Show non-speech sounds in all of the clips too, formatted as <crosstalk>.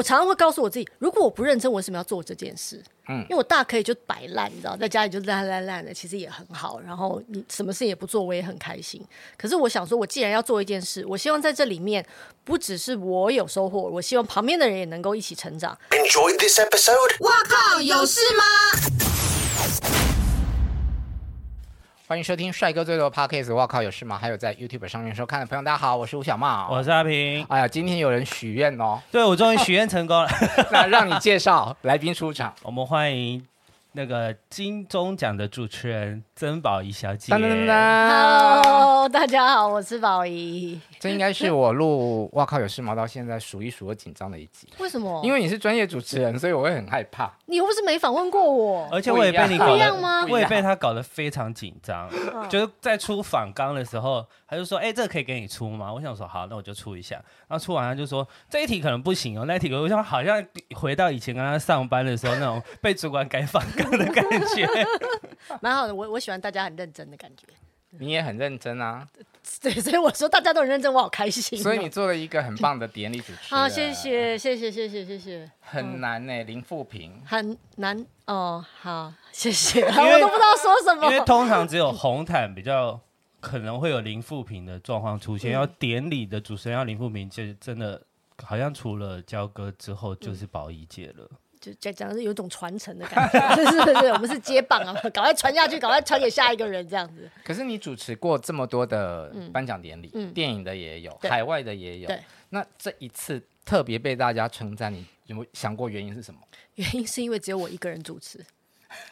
我常常会告诉我自己，如果我不认真，我为什么要做这件事？嗯，因为我大可以就摆烂，你知道，在家里就烂烂烂的，其实也很好。然后你什么事也不做，我也很开心。可是我想说，我既然要做一件事，我希望在这里面不只是我有收获，我希望旁边的人也能够一起成长。Enjoy this episode！我靠，有事吗？欢迎收听帅哥最多 Podcast。我靠，有事吗？还有在 YouTube 上面收看的朋友，大家好，我是吴小茂，我是阿平。哎呀，今天有人许愿哦，对，我终于许愿成功了。<laughs> 那让你介绍来宾出场，我们欢迎那个金钟奖的主持人曾宝仪小姐。Hello，大家好，我是宝仪。这应该是我录哇靠有事吗到现在数一数二紧张的一集。为什么？因为你是专业主持人，所以我会很害怕。你又不是没访问过我，而且我也被你搞我也被他搞得非常紧张。就是在出访纲的时候，他就说：“哎、欸，这个可以给你出吗？”我想说：“好，那我就出一下。”然后出完他就说：“这一题可能不行哦，那一题我想好像回到以前跟他上班的时候那种被主管改访纲的感觉。<laughs> ”蛮好的，我我喜欢大家很认真的感觉。你也很认真啊。<laughs> 对，所以我说大家都很认真，我好开心哦。所以你做了一个很棒的典礼主持。<laughs> 好，谢谢，谢谢，谢谢，谢谢。很难呢，零负评。很难哦，好，谢谢。<laughs> 我都不知道说什么。因为通常只有红毯比较可能会有零负评的状况出现，要典礼的主持人要零负评，就真的好像除了焦哥之后就是宝仪姐了。就讲讲是有一种传承的感觉，<laughs> 是是是，我们是接棒啊，<laughs> 赶快传下去，赶快传给下一个人这样子。可是你主持过这么多的颁奖典礼，嗯，电影的也有，海外的也有，那这一次特别被大家称赞，你有没有想过原因是什么？原因是因为只有我一个人主持。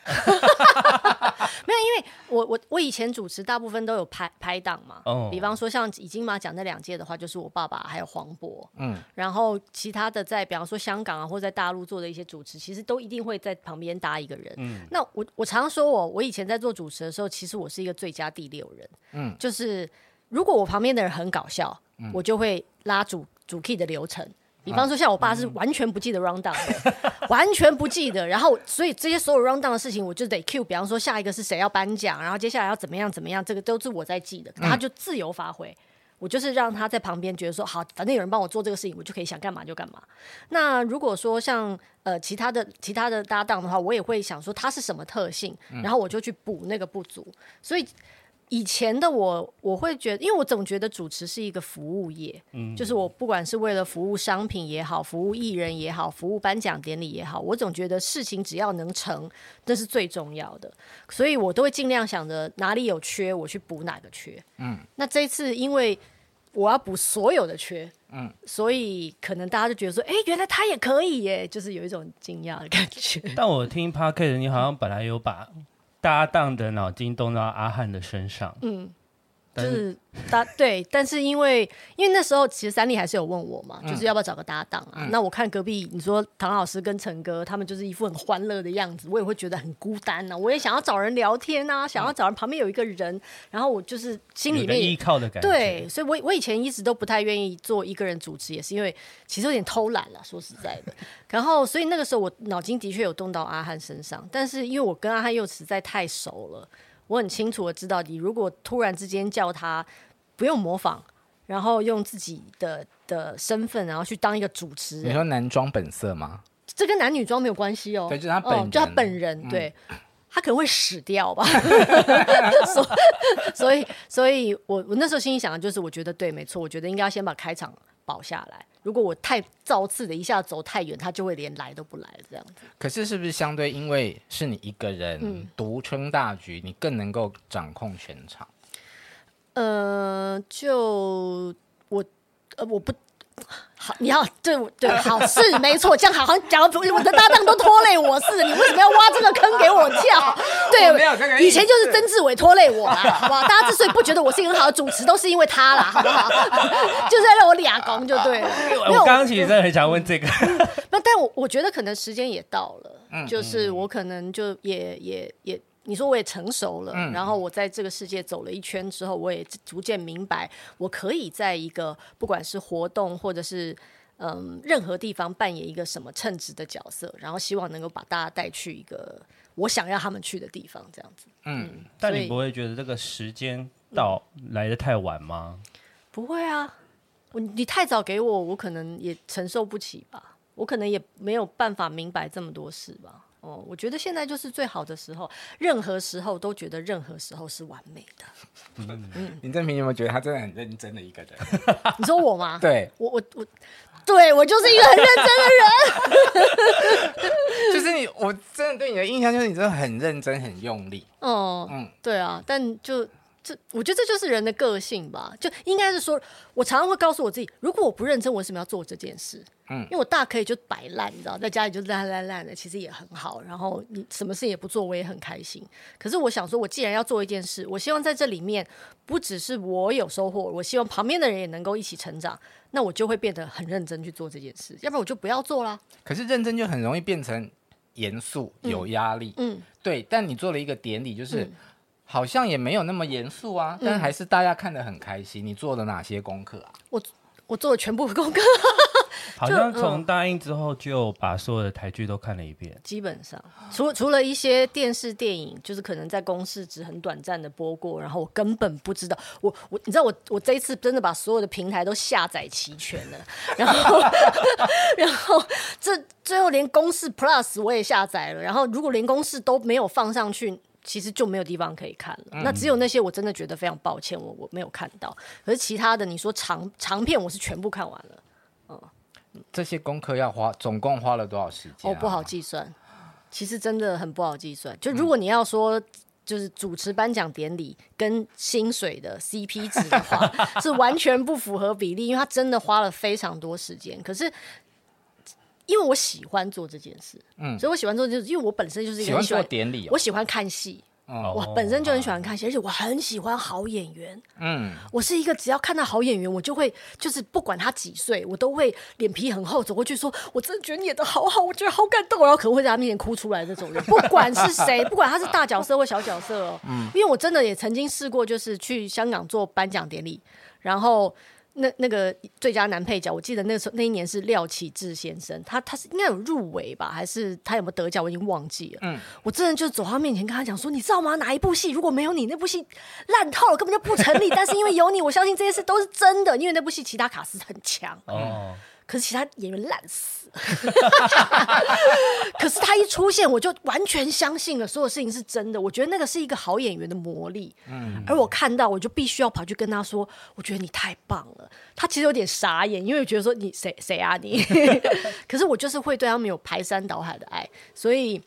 <laughs> 没有，因为我我我以前主持大部分都有拍拍档嘛，oh. 比方说像以金马奖那两届的话，就是我爸爸还有黄渤，嗯，然后其他的在比方说香港啊或者在大陆做的一些主持，其实都一定会在旁边搭一个人，嗯，那我我常说我我以前在做主持的时候，其实我是一个最佳第六人，嗯，就是如果我旁边的人很搞笑，嗯，我就会拉主主 key 的流程。比方说，像我爸是完全不记得 round down 的，完全不记得。然后，所以这些所有 rundown 的事情，我就得 cue。比方说，下一个是谁要颁奖，然后接下来要怎么样怎么样，这个都是我在记的。他就自由发挥，我就是让他在旁边觉得说，好，反正有人帮我做这个事情，我就可以想干嘛就干嘛。那如果说像呃其他的其他的搭档的话，我也会想说他是什么特性，然后我就去补那个不足。所以。以前的我，我会觉得，因为我总觉得主持是一个服务业，嗯，就是我不管是为了服务商品也好，服务艺人也好，服务颁奖典礼也好，我总觉得事情只要能成，这是最重要的，所以我都会尽量想着哪里有缺，我去补哪个缺，嗯，那这一次因为我要补所有的缺，嗯，所以可能大家就觉得说，哎，原来他也可以耶，就是有一种惊讶的感觉。但我听 Podcast 你好像本来有把。搭档的脑筋动到阿汉的身上，就是搭 <laughs> 对，但是因为因为那时候其实三立还是有问我嘛，就是要不要找个搭档啊？嗯、那我看隔壁你说唐老师跟陈哥他们就是一副很欢乐的样子，我也会觉得很孤单呐、啊。我也想要找人聊天啊，想要找人旁边有一个人，然后我就是心里面依靠的感觉。对，所以我我以前一直都不太愿意做一个人主持，也是因为其实有点偷懒了，说实在的。然后所以那个时候我脑筋的确有动到阿汉身上，但是因为我跟阿汉又实在太熟了，我很清楚的知道你如果突然之间叫他。不用模仿，然后用自己的的身份，然后去当一个主持人。你说男装本色吗？这跟男女装没有关系哦。对，就是他本人，哦、就他本人，嗯、对，他可能会死掉吧。<laughs> 所以，所以我我那时候心里想的就是，我觉得对，没错，我觉得应该要先把开场保下来。如果我太造次的一下走太远，他就会连来都不来这样子。可是，是不是相对因为是你一个人独撑大局，嗯、你更能够掌控全场？呃，就我，呃，我不好，你要对对，好是没错，这样好像讲我的搭档都拖累我似的，你为什么要挖这个坑给我跳？对，没有这个，以前就是曾志伟拖累我啦，好不好？大家之所以不觉得我是一个很好的主持，都是因为他啦，好不好？就是要让我俩攻就对了。我刚刚其实真的很想问这个，<laughs> 那但我我觉得可能时间也到了，就是我可能就也也也。你说我也成熟了，嗯、然后我在这个世界走了一圈之后，我也逐渐明白，我可以在一个不管是活动或者是嗯任何地方扮演一个什么称职的角色，然后希望能够把大家带去一个我想要他们去的地方，这样子。嗯，嗯，但你不会觉得这个时间到来的太晚吗？不会啊，我你太早给我，我可能也承受不起吧。我可能也没有办法明白这么多事吧。哦，我觉得现在就是最好的时候，任何时候都觉得任何时候是完美的。嗯嗯，林正平有没有觉得他真的很认真的一个人？<laughs> 你说我吗？对，我我我，对我就是一个很认真的人。<laughs> 就是你，我真的对你的印象就是你真的很认真、很用力。哦，嗯，对啊，但就。这我觉得这就是人的个性吧，就应该是说，我常常会告诉我自己，如果我不认真，我为什么要做这件事？嗯，因为我大可以就摆烂，你知道，在家里就烂烂烂的，其实也很好。然后你什么事也不做，我也很开心。可是我想说，我既然要做一件事，我希望在这里面不只是我有收获，我希望旁边的人也能够一起成长，那我就会变得很认真去做这件事，要不然我就不要做啦。可是认真就很容易变成严肃、有压力。嗯，嗯对。但你做了一个典礼，就是。嗯好像也没有那么严肃啊，但还是大家看得很开心。嗯、你做了哪些功课啊？我我做了全部的功课，<laughs> 好像从答应之后就把所有的台剧都看了一遍。基本上，除除了一些电视电影，就是可能在公视只很短暂的播过，然后我根本不知道。我我你知道我我这一次真的把所有的平台都下载齐全了，<laughs> 然后 <laughs> 然后这最后连公视 Plus 我也下载了，然后如果连公视都没有放上去。其实就没有地方可以看了，嗯、那只有那些我真的觉得非常抱歉，我我没有看到。可是其他的，你说长长片，我是全部看完了。嗯，这些功课要花，总共花了多少时间、啊？哦，不好计算，其实真的很不好计算。就如果你要说，就是主持颁奖典礼跟薪水的 CP 值的话，<laughs> 是完全不符合比例，因为他真的花了非常多时间。可是。因为我喜欢做这件事，嗯，所以我喜欢做，就是因为我本身就是一个喜欢，喜欢做典礼、哦，我喜欢看戏，哦、我本身就很喜欢看戏，而且我很喜欢好演员，嗯，我是一个只要看到好演员，我就会就是不管他几岁，我都会脸皮很厚走过去说，我真的觉得你演的好好，我觉得好感动，然后可能会在他面前哭出来的那种人，不管是谁，<laughs> 不管他是大角色或小角色哦，嗯，因为我真的也曾经试过，就是去香港做颁奖典礼，然后。那那个最佳男配角，我记得那时候那一年是廖启智先生，他他是应该有入围吧，还是他有没有得奖？我已经忘记了。嗯，我真的就走到他面前跟他讲说，你知道吗？哪一部戏如果没有你，那部戏烂透了，根本就不成立。但是因为有你，我相信这些事都是真的，因为那部戏其他卡司很强。哦。可是其他演员烂死，<laughs> 可是他一出现，我就完全相信了所有事情是真的。我觉得那个是一个好演员的魔力。嗯，而我看到，我就必须要跑去跟他说：“我觉得你太棒了。”他其实有点傻眼，因为觉得说你谁谁啊你？<laughs> 可是我就是会对他们有排山倒海的爱，所以。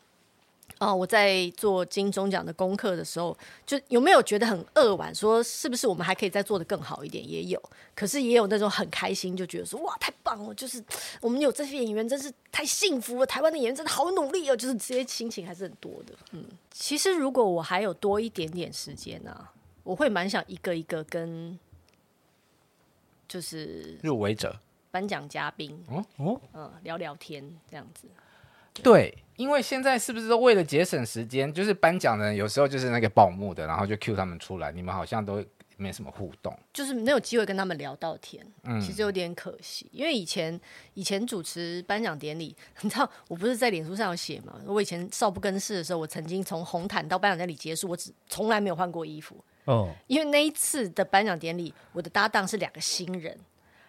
哦，我在做金钟奖的功课的时候，就有没有觉得很扼腕？说是不是我们还可以再做得更好一点？也有，可是也有那种很开心，就觉得说哇，太棒了！就是我们有这些演员，真是太幸福了。台湾的演员真的好努力哦，就是这些心情还是很多的。嗯，其实如果我还有多一点点时间呢、啊，我会蛮想一个一个跟，就是入围者、颁奖嘉宾，哦哦，嗯，聊聊天这样子。对，因为现在是不是都为了节省时间？就是颁奖的人有时候就是那个报幕的，然后就 cue 他们出来，你们好像都没什么互动，就是没有机会跟他们聊到天。嗯，其实有点可惜，因为以前以前主持颁奖典礼，你知道我不是在脸书上有写嘛？我以前少不更事的时候，我曾经从红毯到颁奖典礼结束，我只从来没有换过衣服哦，因为那一次的颁奖典礼，我的搭档是两个新人。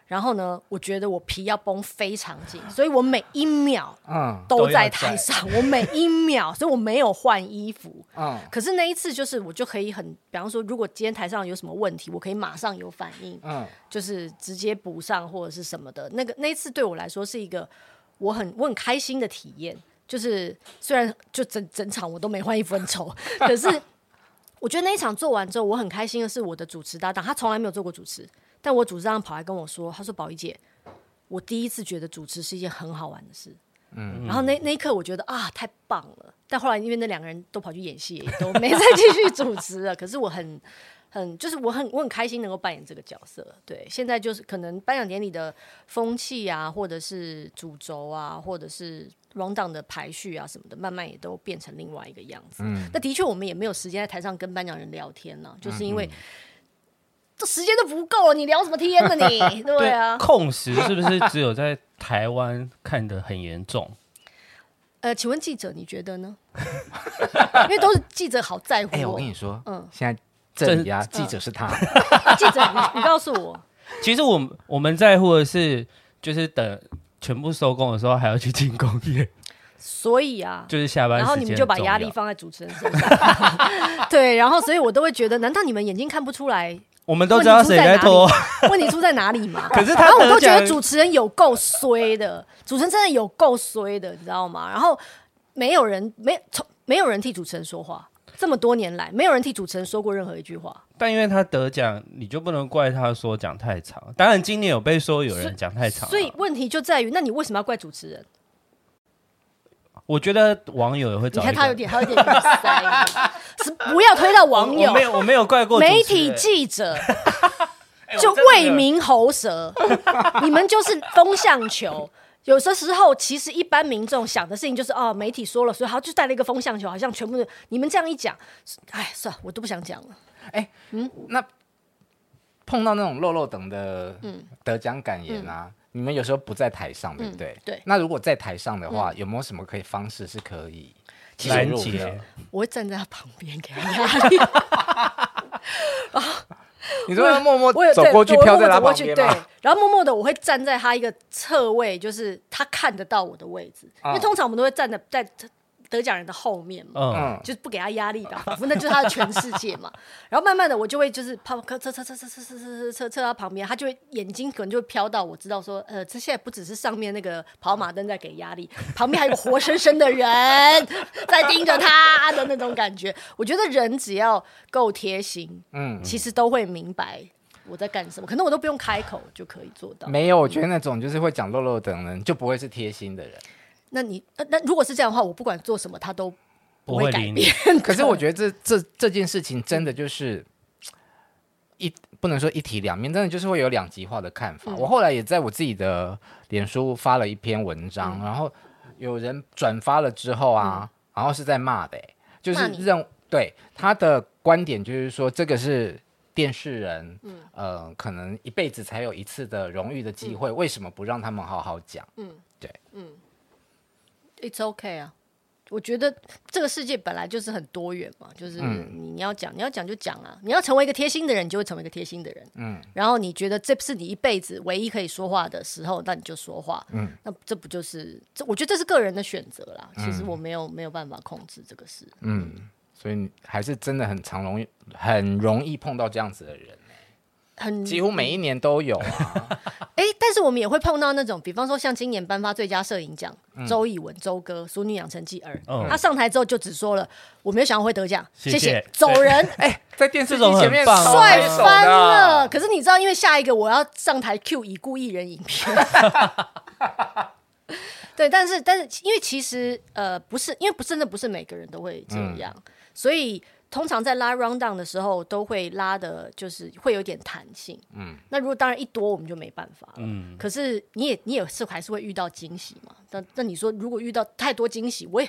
然后呢，我觉得我皮要绷非常紧，所以我每一秒嗯都在台上，嗯、我每一秒，所以我没有换衣服。嗯，可是那一次就是我就可以很，比方说，如果今天台上有什么问题，我可以马上有反应，嗯，就是直接补上或者是什么的。那个那一次对我来说是一个我很我很开心的体验，就是虽然就整整场我都没换衣服很丑，<laughs> 可是我觉得那一场做完之后，我很开心的是我的主持搭档，他从来没有做过主持。但我主持人跑来跟我说：“他说，宝仪姐，我第一次觉得主持是一件很好玩的事。嗯，然后那那一刻我觉得啊，太棒了。但后来因为那两个人都跑去演戏，都没再继续主持了。可是我很很就是我很我很开心能够扮演这个角色。对，现在就是可能颁奖典礼的风气啊，或者是主轴啊，或者是 rundown 的排序啊什么的，慢慢也都变成另外一个样子。嗯，那的确我们也没有时间在台上跟颁奖人聊天呢，就是因为。这时间都不够了，你聊什么天呢？你 <laughs> 对啊，控时是不是只有在台湾看得很严重？呃，请问记者你觉得呢？<laughs> 因为都是记者好在乎。哎、欸，我跟你说，嗯，现在镇压记者是他，<laughs> 记者你，你告诉我，其实我们我们在乎的是，就是等。全部收工的时候还要去进工业。所以啊，就是下班，然后你们就把压力放在主持人身上，对，然后所以我都会觉得，难道你们眼睛看不出来？我们都知道谁在拖，<laughs> 问题出在哪里嘛？可是他，然后我都觉得主持人有够衰的，主持人真的有够衰的，你知道吗？然后没有人没从没有人替主持人说话，这么多年来没有人替主持人说过任何一句话。但因为他得奖，你就不能怪他说讲太长。当然今年有被说有人讲太长，所以问题就在于，那你为什么要怪主持人？我觉得网友也会找。你看他有点，他有点塞，是不要推到网友。我没有，我没有怪过媒体记者，<laughs> 就为民喉舌。你们就是风向球。有的时候，其实一般民众想的事情就是，哦，媒体说了，所以他就带了一个风向球，好像全部的。你们这样一讲，哎，算了，我都不想讲了。哎，嗯，那碰到那种漏漏等的嗯得奖感言啊。你们有时候不在台上，对不对？对。那如果在台上的话，有没有什么可以方式是可以拦截？我会站在他旁边给他压力。<laughs> 你说要默默走过去，飘在他旁边，对。然后默默的，我会站在他一个侧位，就是他看得到我的位置。因为通常我们都会站在在。得奖人的后面嘛，嗯，就是不给他压力的，仿佛那就是他的全世界嘛。<laughs> 然后慢慢的，我就会就是跑，车车车车车车车车车到旁边，他就会眼睛可能就会飘到，我知道说，呃，这现在不只是上面那个跑马灯在给压力，旁边还有个活生生的人在盯着他的那种感觉。我觉得人只要够贴心，嗯，其实都会明白我在干什么，可能我都不用开口就可以做到。没有，我觉得那种就是会讲漏漏等人，就不会是贴心的人。那你那那如果是这样的话，我不管做什么，他都不会改变。<laughs> 可是我觉得这这这件事情真的就是一不能说一体两面，真的就是会有两极化的看法。嗯、我后来也在我自己的脸书发了一篇文章，嗯、然后有人转发了之后啊，嗯、然后是在骂的、欸，就是认对他的观点就是说，这个是电视人，嗯呃，可能一辈子才有一次的荣誉的机会，嗯、为什么不让他们好好讲？嗯，对，嗯。It's okay 啊，我觉得这个世界本来就是很多元嘛，就是你要讲，你要讲就讲啊，你要成为一个贴心的人，你就会成为一个贴心的人。嗯，然后你觉得这是你一辈子唯一可以说话的时候，那你就说话。嗯，那这不就是这？我觉得这是个人的选择啦。其实我没有没有办法控制这个事。嗯，所以你还是真的很常容易很容易碰到这样子的人。很几乎每一年都有啊，哎、欸，但是我们也会碰到那种，比方说像今年颁发最佳摄影奖，周以文周哥《淑女养成记二》，他上台之后就只说了，我没有想到会得奖，谢谢，走人。哎、欸，在电视机前面帅翻了。可是你知道，因为下一个我要上台 Q 已故艺人影片，<laughs> 对，但是但是因为其实呃不是，因为不真的不是每个人都会这样，嗯、所以。通常在拉 round down 的时候，都会拉的，就是会有点弹性。嗯，那如果当然一多，我们就没办法了。嗯，可是你也你也是还是会遇到惊喜嘛？那那你说如果遇到太多惊喜，我也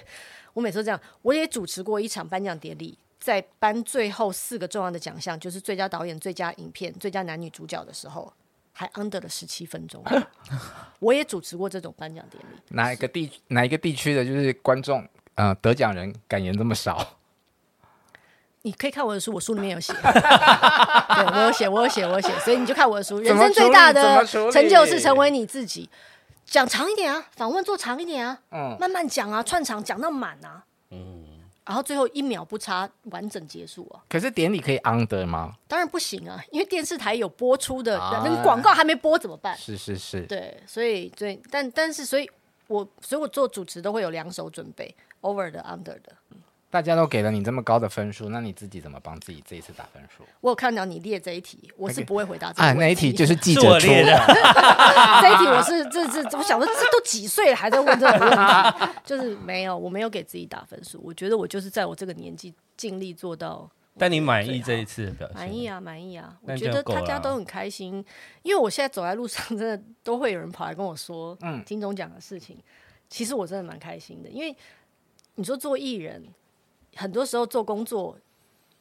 我每次都这样，我也主持过一场颁奖典礼，在颁最后四个重要的奖项，就是最佳导演、最佳影片、最佳男女主角的时候，还 under 了十七分钟。我也主持过这种颁奖典礼。哪一个地哪一个地区的，就是观众呃得奖人感言这么少？你可以看我的书，我书里面有写，<laughs> 对，我有写，我有写，我有写，所以你就看我的书。人生最大的成就是成为你自己。讲长一点啊，访问做长一点啊，嗯，慢慢讲啊，串场讲到满啊，嗯，然后最后一秒不差完整结束啊。可是典礼可以 under 吗？当然不行啊，因为电视台有播出的，那广告还没播怎么办？是是是，对，所以对，但但是所以我所以我做主持都会有两手准备，over 的 under 的。大家都给了你这么高的分数，那你自己怎么帮自己这一次打分数？我有看到你列这一题，我是不会回答这个问题。啊，那一题就是记者出的。<laughs> 这一题我是这这，我想说这都几岁了还在问这个问题，就是没有，我没有给自己打分数。我觉得我就是在我这个年纪尽力做到。但你满意这一次的表现？满意啊，满意啊！我觉得大家都很开心，因为我现在走在路上，真的都会有人跑来跟我说，嗯，金钟奖的事情。其实我真的蛮开心的，因为你说做艺人。很多时候做工作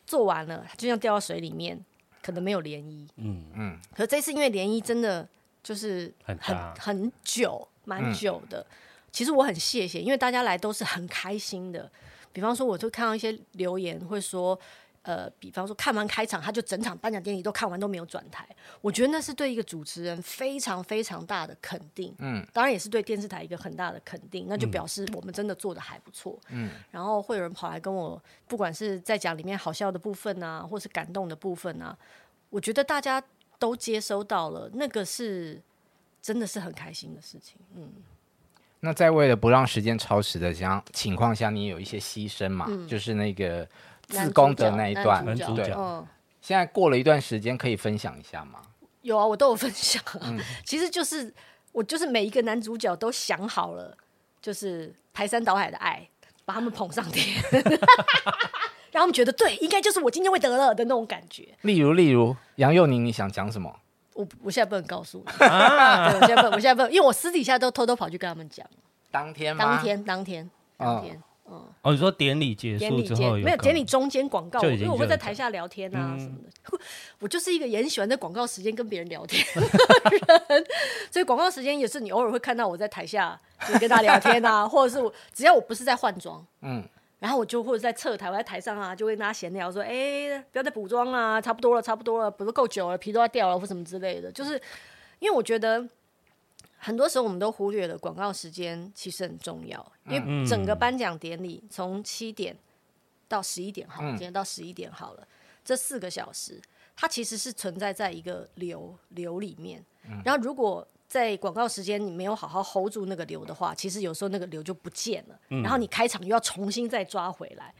做完了，就像掉到水里面，可能没有涟漪。嗯嗯。可是这次因为涟漪真的就是很很很久，蛮久的。嗯、其实我很谢谢，因为大家来都是很开心的。比方说，我就看到一些留言会说：“呃，比方说看完开场，他就整场颁奖典礼都看完都没有转台，我觉得那是对一个主持人非常非常大的肯定。嗯，当然也是对电视台一个很大的肯定，那就表示我们真的做的还不错。嗯，然后会有人跑来跟我，不管是在讲里面好笑的部分啊，或是感动的部分啊，我觉得大家都接收到了，那个是真的是很开心的事情。嗯，那在为了不让时间超时的这样情况下，你也有一些牺牲嘛？嗯，就是那个。自宫的那一段，男主角，现在过了一段时间，可以分享一下吗？有啊，我都有分享。嗯，<laughs> 其实就是我就是每一个男主角都想好了，就是排山倒海的爱，把他们捧上天，<laughs> 让他们觉得对，应该就是我今天会得了的那种感觉。例如，例如杨佑宁，你想讲什么？我我现在不能告诉你，<laughs> 啊，我现在不，我现在不，因为我私底下都偷偷跑去跟他们讲。当天吗？当天，当天，当天。哦哦，你说典礼结束之后有没有典礼中间广告？因为我会在台下聊天啊什么的。嗯、<laughs> 我就是一个也很喜欢在广告时间跟别人聊天的人，<laughs> 所以广告时间也是你偶尔会看到我在台下就跟他聊天啊，<laughs> 或者是我只要我不是在换装，嗯，然后我就或者在侧台，我在台上啊，就会跟他闲聊说，哎、欸，不要再补妆啊，差不多了，差不多了，补得够久了，皮都要掉了或什么之类的。就是因为我觉得。很多时候我们都忽略了广告时间其实很重要，因为整个颁奖典礼从七点到十一点好，今天到十一点好了，这四个小时它其实是存在在一个流流里面。然后如果在广告时间你没有好好 hold 住那个流的话，其实有时候那个流就不见了。然后你开场又要重新再抓回来，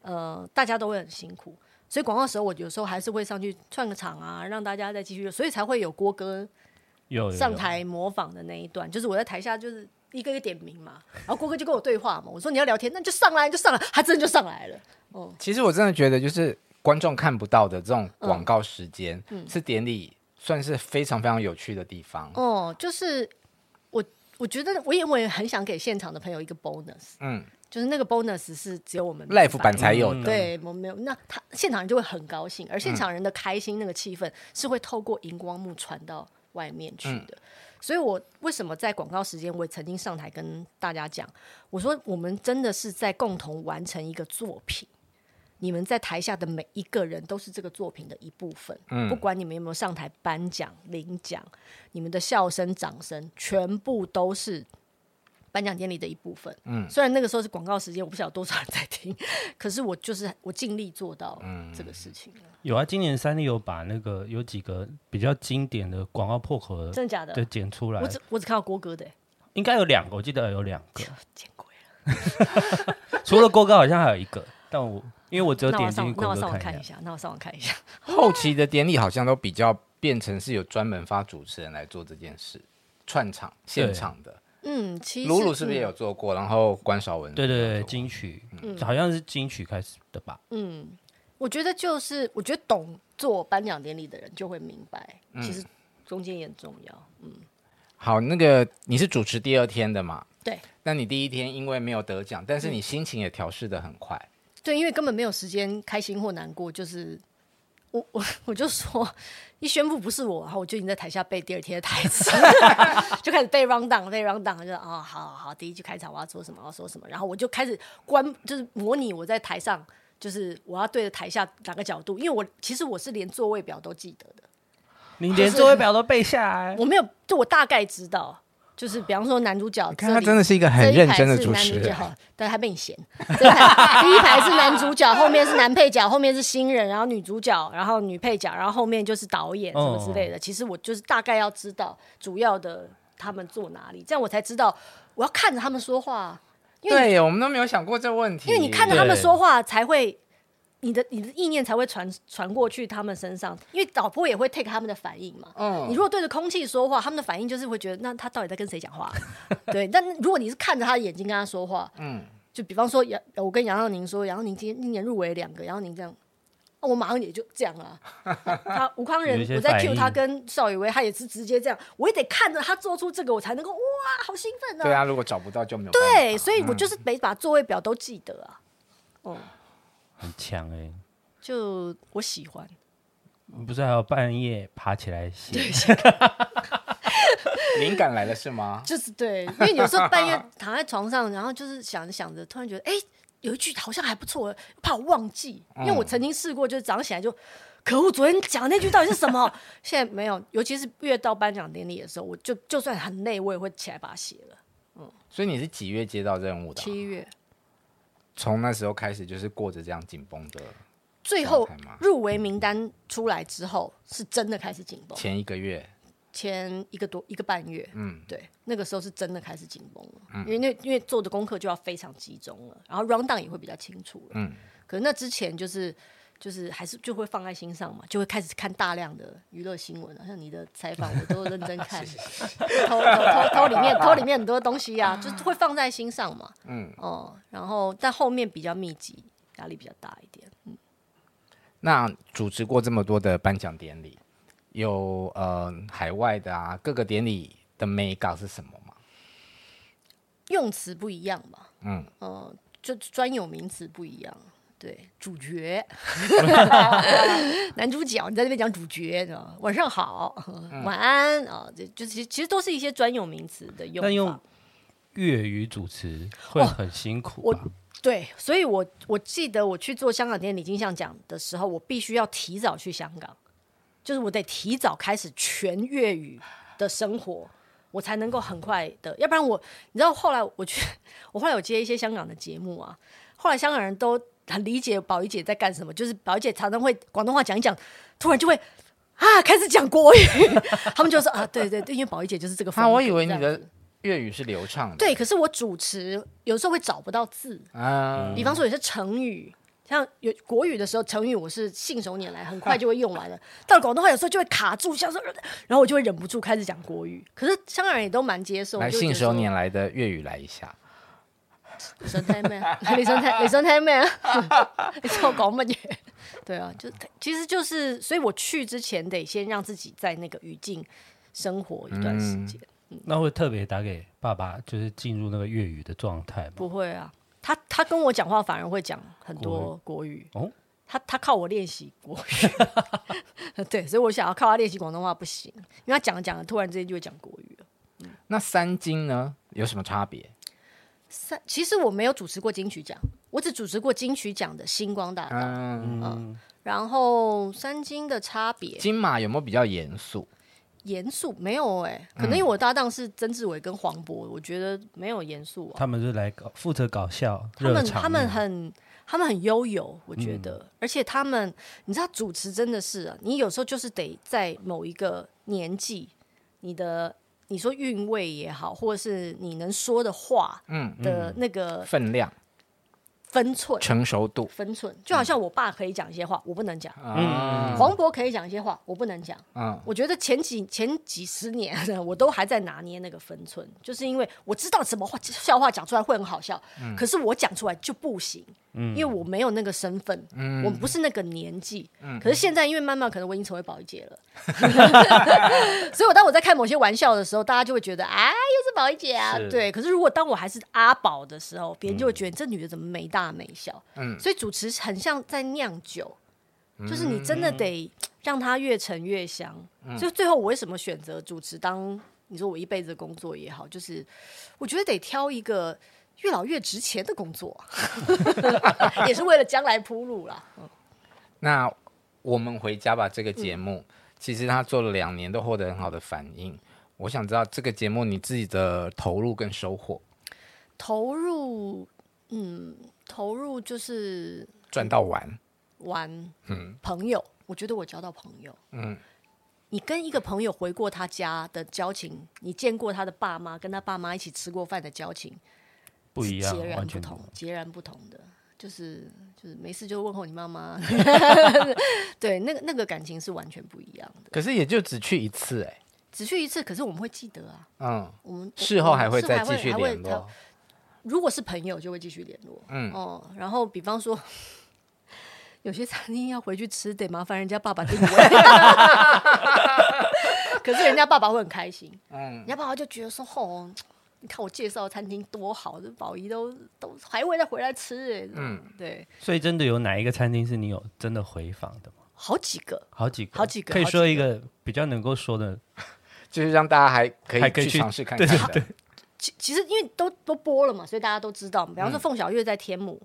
呃，大家都会很辛苦。所以广告时候我有时候还是会上去串个场啊，让大家再继续，所以才会有郭哥。有上台模仿的那一段，就是我在台下就是一个一个点名嘛，然后郭哥就跟我对话嘛，我说你要聊天，那就上来就上来，他真的就上来了。哦，其实我真的觉得，就是观众看不到的这种广告时间，嗯，是典礼算是非常非常有趣的地方。哦，就是我我觉得我也我也很想给现场的朋友一个 bonus，嗯，就是那个 bonus 是只有我们 live 版才有的，对，我没有，那他现场人就会很高兴，而现场人的开心那个气氛是会透过荧光幕传到。外面去的，嗯、所以我为什么在广告时间，我也曾经上台跟大家讲，我说我们真的是在共同完成一个作品，你们在台下的每一个人都是这个作品的一部分，嗯、不管你们有没有上台颁奖领奖，你们的笑声、掌声，全部都是。颁奖典礼的一部分，嗯，虽然那个时候是广告时间，我不晓得多少人在听，可是我就是我尽力做到这个事情。有啊，今年三立有把那个有几个比较经典的广告破口的，真的假的？对，剪出来。我只我只看到郭哥的，应该有两个，我记得有两个。见鬼了！<laughs> 除了郭哥，好像还有一个，但我因为我只有点进去，那我上网看一下，那我上网看一下。<laughs> 后期的典礼好像都比较变成是有专门发主持人来做这件事，串场现场的。嗯，其实鲁鲁是不是也有做过？然后关少文对对对，金曲，嗯，好像是金曲开始的吧。嗯，我觉得就是，我觉得懂做颁奖典礼的人就会明白，其实中间也很重要。嗯，好，那个你是主持第二天的嘛？对。那你第一天因为没有得奖，但是你心情也调试的很快。对，因为根本没有时间开心或难过，就是。我我我就说，一宣布不是我，然后我就已经在台下背第二天的台词，<laughs> 就开始背 round down，背 round down，就哦，好好好，第一句开场我要说什么，我要说什么，然后我就开始观，就是模拟我在台上，就是我要对着台下哪个角度，因为我其实我是连座位表都记得的，你连座位表都背下来，我没有，就我大概知道。就是比方说男主角，看他真的是一个很认真的主持人，对，他被你嫌。第一排是男主角，后面是男配角，后面是新人，然后女主角，然后女配角，然后后面就是导演什么之类的。其实我就是大概要知道主要的他们坐哪里，这样我才知道我要看着他们说话。对，我们都没有想过这个问题，因为你看着他们说话才会。你的你的意念才会传传过去他们身上，因为导播也会 take 他们的反应嘛。嗯，你如果对着空气说话，他们的反应就是会觉得，那他到底在跟谁讲话？<laughs> 对。但如果你是看着他的眼睛跟他说话，嗯，就比方说杨，我跟杨耀宁说，杨耀宁今天今年入围两个，杨耀宁这样，我马上也就这样啊。他吴康仁，我在 cue 他跟邵雨薇，他也是直接这样，我也得看着他做出这个，我才能够哇，好兴奋啊！对啊，如果找不到就没有。对，所以我就是得把座位表都记得啊。哦。很强哎、欸，就我喜欢。不是还有半夜爬起来写？灵 <laughs> 感来了是吗？就是对，因为有时候半夜躺在床上，然后就是想着想着，突然觉得，哎、欸，有一句好像还不错，怕我忘记，因为我曾经试过，就是早上起来就，可恶，昨天讲的那句到底是什么？<laughs> 现在没有，尤其是越到颁奖典礼的时候，我就就算很累，我也会起来把它写了。嗯，所以你是几月接到任务的？七月。从那时候开始，就是过着这样紧绷的。最后入围名单出来之后，是真的开始紧绷。前一个月。前一个多一个半月，嗯，对，那个时候是真的开始紧绷了，嗯，因为那因为做的功课就要非常集中了，然后 rundown 也会比较清楚了，嗯，可是那之前就是就是还是就会放在心上嘛，就会开始看大量的娱乐新闻，像你的采访我都认真看，<laughs> 偷偷偷偷里面偷里面很多东西啊，<laughs> 就是会放在心上嘛，嗯哦，然后但后面比较密集，压力比较大一点，嗯，那主持过这么多的颁奖典礼。有呃海外的啊，各个典礼的美感是什么吗？用词不一样吧，嗯，呃，就专有名词不一样。对，主角，<laughs> 男主角，你在这边讲主角，晚上好，嗯、晚安啊，这就其实其实都是一些专有名词的用法。但用粤语主持会很辛苦吧？哦、我对，所以我我记得我去做香港典礼金像奖的时候，我必须要提早去香港。就是我得提早开始全粤语的生活，我才能够很快的，要不然我，你知道后来我去，我后来有接一些香港的节目啊，后来香港人都很理解宝仪姐在干什么，就是宝仪姐常常会广东话讲一讲，突然就会啊开始讲国语，<laughs> 他们就说啊对对对，因为宝仪姐就是这个风格。啊，我以为你的粤语是流畅的。对，可是我主持有时候会找不到字啊，比方说有些成语。像有国语的时候，成语我是信手拈来，很快就会用完了。到了广东话，有时候就会卡住，像说，然后我就会忍不住开始讲国语。可是香港人也都蛮接受。来，信手拈来的粤语来一下。你想听咩？你想听？你想听咩？<laughs> 你知道我讲乜嘢？对啊，就其实就是，所以我去之前得先让自己在那个语境生活一段时间。嗯嗯、那会特别打给爸爸，就是进入那个粤语的状态吗？不会啊。他他跟我讲话反而会讲很多国语，哦，他他靠我练习国语，<laughs> 对，所以我想要靠他练习广东话不行，因为他讲着讲着突然之间就会讲国语了。嗯、那三金呢有什么差别？三其实我没有主持过金曲奖，我只主持过金曲奖的星光大道，嗯，嗯，然后三金的差别，金马有没有比较严肃？严肃没有哎、欸，可能因为我搭档是曾志伟跟黄渤，我觉得没有严肃啊。他们是来搞负责搞笑，他们他们很他们很悠游，我觉得，嗯、而且他们你知道主持真的是啊，你有时候就是得在某一个年纪，你的你说韵味也好，或者是你能说的话，嗯的那个、嗯、分量。分寸、成熟度、分寸，就好像我爸可以讲一些话，我不能讲；嗯，黄渤可以讲一些话，我不能讲。嗯，我觉得前几前几十年，我都还在拿捏那个分寸，就是因为我知道什么话笑话讲出来会很好笑，可是我讲出来就不行。因为我没有那个身份，嗯、我不是那个年纪，嗯、可是现在因为慢慢可能我已经成为宝仪姐了，<laughs> 所以我当我在开某些玩笑的时候，大家就会觉得啊，又是宝仪姐啊，对。可是如果当我还是阿宝的时候，别人就会觉得这女的怎么没大美小，嗯、所以主持很像在酿酒，嗯、就是你真的得让它越陈越香。嗯、所以最后我为什么选择主持当你说我一辈子的工作也好，就是我觉得得挑一个。越老越值钱的工作，<laughs> 也是为了将来铺路啦。那我们回家吧。这个节目、嗯、其实他做了两年，都获得很好的反应。我想知道这个节目你自己的投入跟收获。投入，嗯，投入就是赚到玩玩。嗯，朋友，我觉得我交到朋友。嗯，你跟一个朋友回过他家的交情，你见过他的爸妈，跟他爸妈一起吃过饭的交情。不一样，截然不同，截然不同的，就是就是没事就问候你妈妈，<laughs> 对，那个那个感情是完全不一样的。可是也就只去一次哎、欸，只去一次，可是我们会记得啊，嗯，我们事后还会再继续联络。如果是朋友，就会继续联络，嗯哦。然后比方说，<laughs> 有些餐厅要回去吃，得麻烦人家爸爸订位，<laughs> 可是人家爸爸会很开心，嗯，人家爸爸就觉得说，吼。你看我介绍的餐厅多好，这宝仪都都还会再回来吃哎。嗯，对。所以真的有哪一个餐厅是你有真的回访的吗？好几个，好几个，好几个。可以说一个比较能够说的，<laughs> 就是让大家还可以去尝试看看。对对对。其其实因为都都播了嘛，所以大家都知道。比方说凤小岳在天母，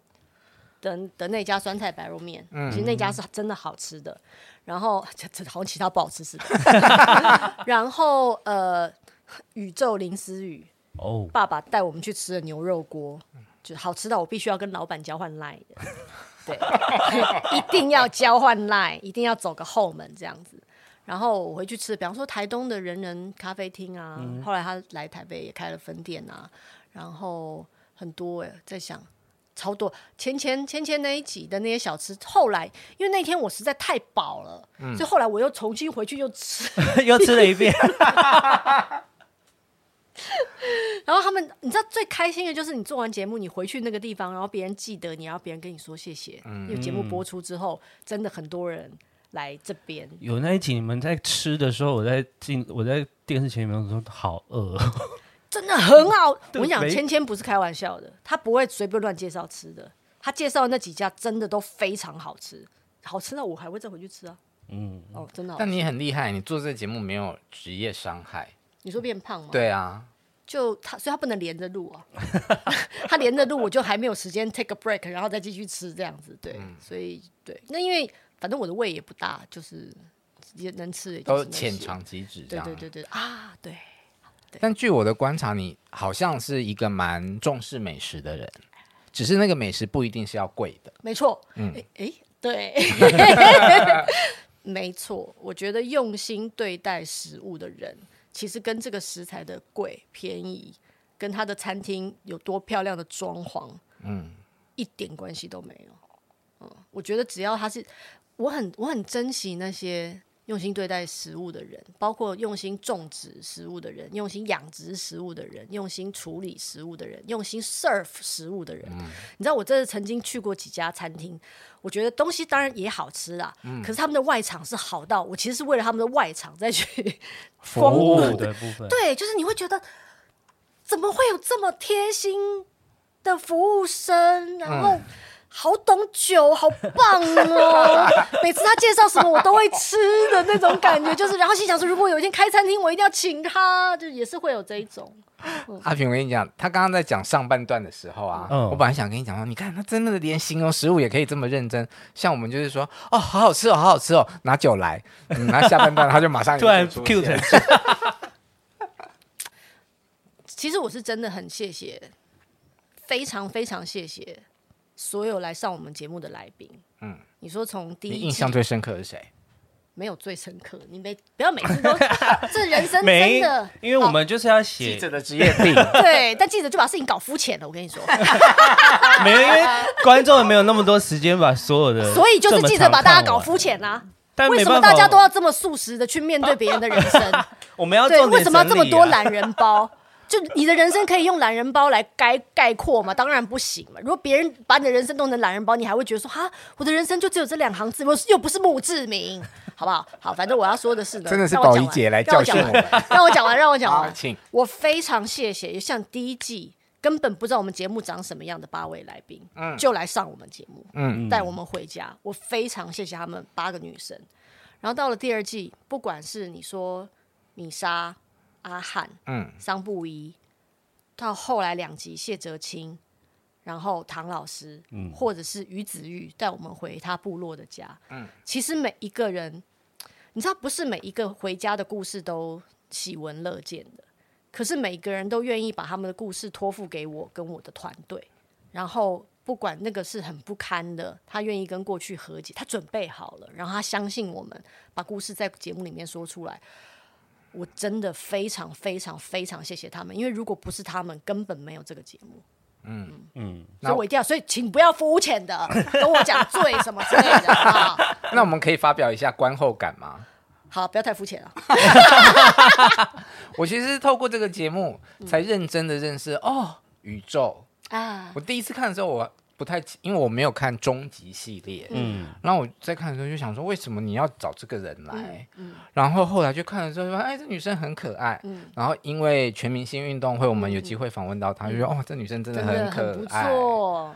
的的那家酸菜白肉面，嗯、其实那家是真的好吃的。然后 <laughs> 好像其他不好吃似的。<laughs> 然后呃，宇宙林思雨哦，爸爸带我们去吃的牛肉锅，就好吃到我必须要跟老板交换 line 的，对，<laughs> 一定要交换 line，一定要走个后门这样子。然后我回去吃，比方说台东的人人咖啡厅啊，嗯、后来他来台北也开了分店啊，然后很多哎，在想。超多，前前前前那一集的那些小吃，后来因为那天我实在太饱了，嗯、所以后来我又重新回去又吃，<laughs> 又吃了一遍。<laughs> 然后他们，你知道最开心的就是你做完节目，你回去那个地方，然后别人记得你，然后别人跟你说谢谢。嗯、因为节目播出之后，真的很多人来这边。有那一集你们在吃的时候，我在进我在电视前面说好饿。真的很好，<laughs> 我跟你讲，芊芊不是开玩笑的，他不会随便乱介绍吃的。他介绍的那几家真的都非常好吃，好吃到我还会再回去吃啊。嗯，哦，真的。但你很厉害，你做这个节目没有职业伤害。你说变胖吗？对啊，就他，所以他不能连着录啊。<laughs> 他连着录，我就还没有时间 take a break，然后再继续吃这样子。对，嗯、所以对，那因为反正我的胃也不大，就是也能吃也，都浅尝即止。对对对对啊，对。但据我的观察，你好像是一个蛮重视美食的人，只是那个美食不一定是要贵的。没错，嗯，哎，对，<laughs> 没错。我觉得用心对待食物的人，其实跟这个食材的贵便宜，跟他的餐厅有多漂亮的装潢，嗯，一点关系都没有。嗯，我觉得只要他是，我很我很珍惜那些。用心对待食物的人，包括用心种植食物的人，用心养殖食物的人，用心处理食物的人，用心 serve 食物的人。嗯、你知道，我这次曾经去过几家餐厅，我觉得东西当然也好吃啦，嗯、可是他们的外场是好到我其实是为了他们的外场再去服务的部分。对，就是你会觉得怎么会有这么贴心的服务生，然后。嗯好懂酒，好棒哦！<laughs> 每次他介绍什么，我都会吃的那种感觉，就是然后心想说，如果有一天开餐厅，我一定要请他，就也是会有这一种。嗯、阿平，我跟你讲，他刚刚在讲上半段的时候啊，嗯、我本来想跟你讲说，你看他真的连形容食物也可以这么认真，像我们就是说，哦，好好吃哦，好好吃哦，拿酒来，嗯，然后下半段他就马上突然 Q 成。<laughs> 其实我是真的很谢谢，非常非常谢谢。所有来上我们节目的来宾，嗯，你说从第一印象最深刻是谁？没有最深刻，你没不要每次都 <laughs> 这人生真的，因为我们就是要写记者的职业病，<laughs> 对，但记者就把事情搞肤浅了。我跟你说，<laughs> 没有，因为观众也没有那么多时间把所有的，所以就是记者把大家搞肤浅啊。但为什么大家都要这么素食的去面对别人的人生？我们要对，为什么要这么多懒人包？就你的人生可以用懒人包来概概括吗？当然不行嘛！如果别人把你的人生弄成懒人包，你还会觉得说哈，我的人生就只有这两行字，我又不是墓志铭，好不好？好，反正我要说的是呢，真的是宝仪姐来教训我，让我讲完，让我讲完。我，请我非常谢谢，像第一季根本不知道我们节目长什么样的八位来宾，嗯，就来上我们节目，嗯，带我们回家，我非常谢谢他们八个女生。然后到了第二季，不管是你说米莎。阿汉，嗯，桑布伊，到后来两集谢哲青，然后唐老师，嗯，或者是于子玉带我们回他部落的家，嗯，其实每一个人，你知道，不是每一个回家的故事都喜闻乐见的，可是每个人都愿意把他们的故事托付给我跟我的团队，然后不管那个是很不堪的，他愿意跟过去和解，他准备好了，然后他相信我们，把故事在节目里面说出来。我真的非常非常非常谢谢他们，因为如果不是他们，根本没有这个节目。嗯嗯，所以我一定要，所以请不要肤浅的 <laughs> 跟我讲罪什么之类的啊。<laughs> 那我们可以发表一下观后感吗？好，不要太肤浅了。<laughs> 我其实是透过这个节目才认真的认识哦宇宙啊。我第一次看的时候，我。不太，因为我没有看终极系列，嗯，然后我在看的时候就想说，为什么你要找这个人来？嗯，嗯，然后后来就看了之后说，哎，这女生很可爱，嗯，然后因为全明星运动会，我们有机会访问到她，嗯、就说，哦，这女生真的很可爱，很不错，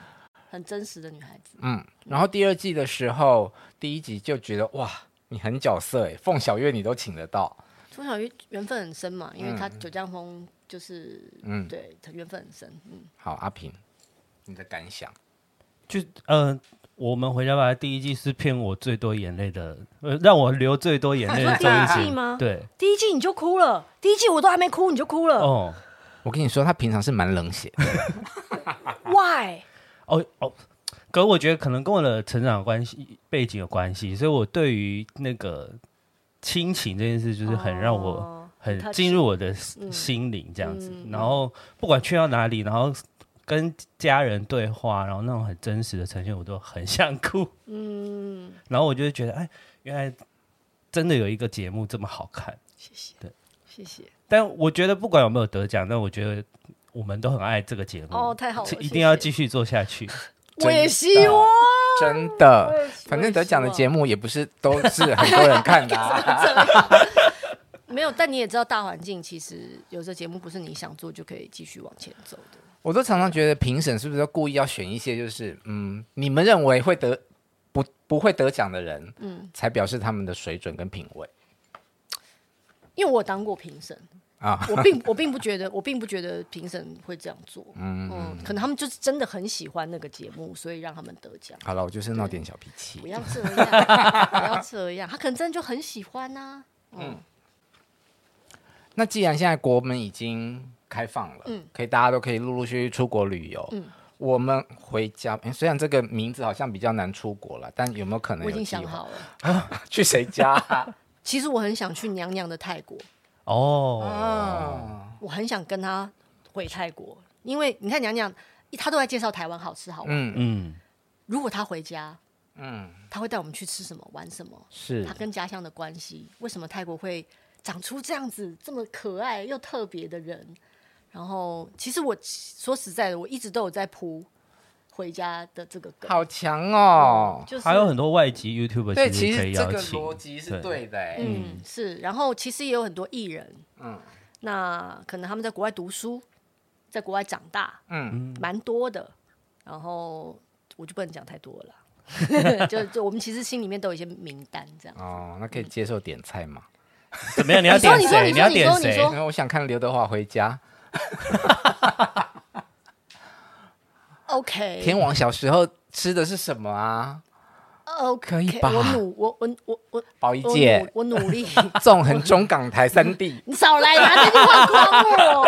很真实的女孩子，嗯，然后第二季的时候，第一集就觉得哇，你很角色哎，凤小月你都请得到，凤小月缘分很深嘛，因为她九江风就是，嗯，对他缘分很深，嗯，好，阿平，你的感想。就呃，我们回家吧第一季是骗我最多眼泪的，呃，让我流最多眼泪的第一季吗？对，第一季你就哭了，第一季我都还没哭你就哭了。哦，我跟你说，他平常是蛮冷血的。<laughs> Why？哦哦，可是我觉得可能跟我的成长关系背景有关系，所以我对于那个亲情这件事，就是很让我很进入我的心灵这样子。嗯、然后不管去到哪里，然后跟家人对话，然后那种很真实的呈现，我都很想哭。嗯，然后我就觉得，哎，原来真的有一个节目这么好看。谢谢，对，谢谢。但我觉得不管有没有得奖，但我觉得。我们都很爱这个节目哦，太好了，一定要继续做下去。<laughs> 我也希望，真的，反正得奖的节目也不是都 <laughs> 是很多人看 <laughs> 的。没有，但你也知道，大环境其实有的节目不是你想做就可以继续往前走的。我都常常觉得评审是不是故意要选一些就是嗯，你们认为会得不不会得奖的人，嗯，才表示他们的水准跟品味。因为我当过评审。啊，我并我并不觉得，我并不觉得评审会这样做。嗯嗯，可能他们就是真的很喜欢那个节目，所以让他们得奖。好了，我就是闹点小脾气。不要这样，不要这样。他可能真的就很喜欢呐、啊。嗯。那既然现在国门已经开放了，嗯，可以大家都可以陆陆续续出国旅游。嗯。我们回家，虽然这个名字好像比较难出国了，但有没有可能有？我已经想好了。啊、<laughs> 去谁家、啊？<laughs> 其实我很想去娘娘的泰国。哦、oh，我很想跟她回泰国，因为你看娘娘，她都在介绍台湾好吃好玩。嗯嗯，如果她回家，嗯，他会带我们去吃什么、玩什么？是她跟家乡的关系？为什么泰国会长出这样子这么可爱又特别的人？然后，其实我说实在的，我一直都有在铺回家的这个梗，好强哦！就是还有很多外籍 YouTuber，对，其实这个逻辑是对的，嗯，是。然后其实也有很多艺人，嗯，那可能他们在国外读书，在国外长大，嗯，蛮多的。然后我就不能讲太多了，<laughs> 就就我们其实心里面都有一些名单，这样。哦，那可以接受点菜吗？怎么样？你要点谁？你要点谁？我想看刘德华回家。OK，天王小时候吃的是什么啊？OK，可以吧？我努我我我我宝仪姐，我努力 <laughs> 纵横中港台三地。<laughs> 你少来拿这句话诓我！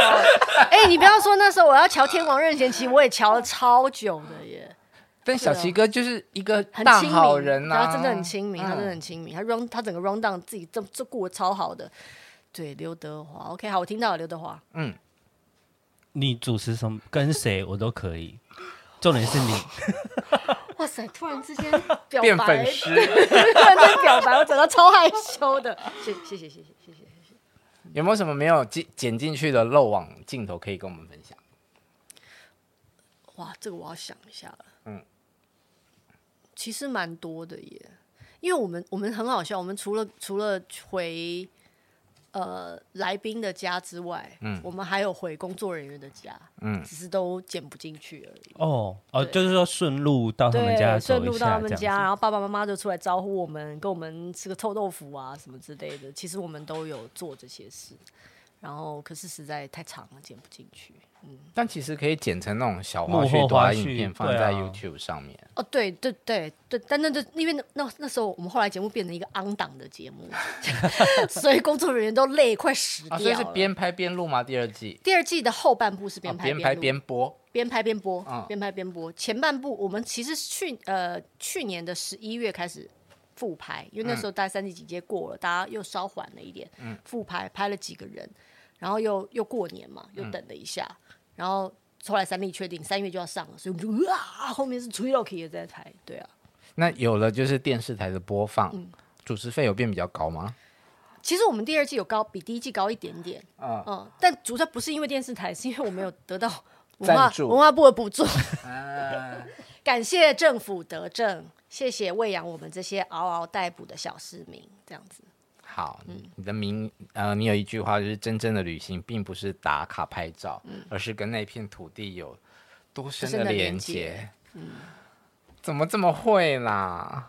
哎，你不要说那时候我要瞧天王任贤齐，我也瞧了超久的耶。但小齐哥就是一个大好人呐，他真的很亲民，他真的很亲民，他 run 他整个 run down 自己这这过得超好的。对，刘德华，OK，好，我听到了刘德华。嗯，你主持什么跟谁我都可以。重点是你，<laughs> 哇塞！突然之间表白，变粉丝，<laughs> 突然间表白，我整个超害羞的。谢谢谢谢谢谢谢谢谢。有没有什么没有剪剪进去的漏网镜头可以跟我们分享？哇，这个我要想一下了。嗯，其实蛮多的耶，因为我们我们很好笑，我们除了除了回。呃，来宾的家之外，嗯，我们还有回工作人员的家，嗯，只是都剪不进去而已。哦哦，就是说顺路到他们家，顺路到他们家，然后爸爸妈妈就出来招呼我们，跟我们吃个臭豆腐啊什么之类的。其实我们都有做这些事，然后可是实在太长了，剪不进去。嗯，但其实可以剪成那种小花絮、短影片，放在 YouTube 上面。哦，对对对对，但那那因为那那那时候我们后来节目变成一个 on 档的节目，<laughs> 所以工作人员都累快死掉了。所以是边拍边录吗？第二季？第二季的后半部是边拍边拍边播，边拍边播，边拍边播。前半部我们其实去呃去年的十一月开始复拍，因为那时候大概三级警戒过了，大家又稍缓了一点，嗯复拍拍了几个人，然后又又过年嘛，又等了一下。然后后来三立确定三月就要上了，所以我们就啊，后面是崔老 K 也在台，对啊。那有了就是电视台的播放，嗯、主持费有变比较高吗？其实我们第二季有高，比第一季高一点点，嗯，嗯，但主要不是因为电视台，是因为我们有得到文化文化部的补助。啊、<laughs> 感谢政府德政，谢谢喂养我们这些嗷嗷待哺的小市民，这样子。好，嗯，你的名，呃，你有一句话就是真正的旅行，并不是打卡拍照，嗯，而是跟那片土地有多深的连接。嗯，怎么这么会啦？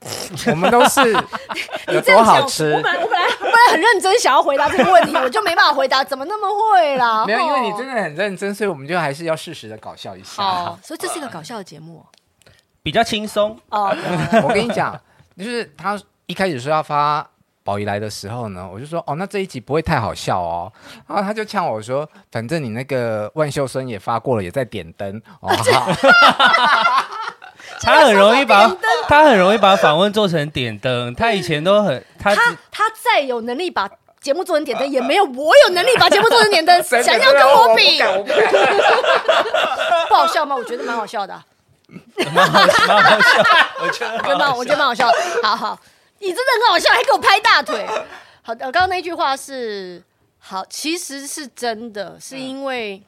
<laughs> 我们都是 <laughs> 有多好吃？我本来我本来我本来很认真想要回答这个问题，我就没办法回答，怎么那么会啦？<laughs> 没有，因为你真的很认真，所以我们就还是要适时的搞笑一下。好，所以这是一个搞笑的节目。比较轻松哦。我跟你讲，就是他一开始说要发宝仪来的时候呢，我就说哦，那这一集不会太好笑哦。然后他就呛我说，反正你那个万秀生也发过了，也在点灯哦。<laughs> 他很容易把他很容易把访问做成点灯。他以前都很 <laughs> 他他他再有能力把节目做成点灯，也没有我有能力把节目做成点灯。<laughs> 想要跟我比，不好笑吗？我觉得蛮好笑的，蛮好蛮好笑。我觉得蛮我觉得蛮好笑。好好，你真的很好笑，还给我拍大腿。好的，刚刚那句话是好，其实是真的，是因为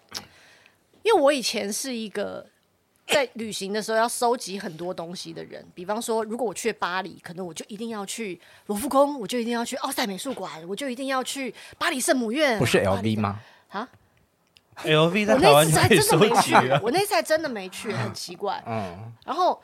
因为我以前是一个。在旅行的时候要收集很多东西的人，比方说，如果我去巴黎，可能我就一定要去罗浮宫，我就一定要去奥赛美术馆，我就一定要去巴黎圣母院。不是 LV 吗？啊，LV 在台湾我那次还真的没去，我那次还真的没去，很奇怪。嗯。然后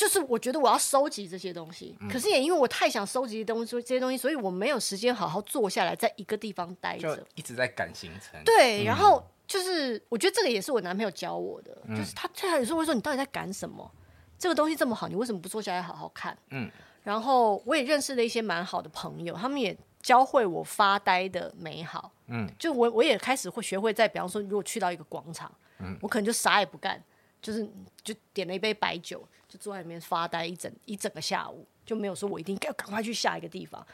就是我觉得我要收集这些东西，可是也因为我太想收集东西，这些东西，所以我没有时间好好坐下来，在一个地方待着，一直在赶行程。对，然后。就是我觉得这个也是我男朋友教我的，嗯、就是他他有时候会说，你到底在赶什么？这个东西这么好，你为什么不坐下来好好看？嗯，然后我也认识了一些蛮好的朋友，他们也教会我发呆的美好。嗯，就我我也开始会学会在，比方说，如果去到一个广场，嗯，我可能就啥也不干，就是就点了一杯白酒，就坐在里面发呆一整一整个下午，就没有说我一定要赶快去下一个地方。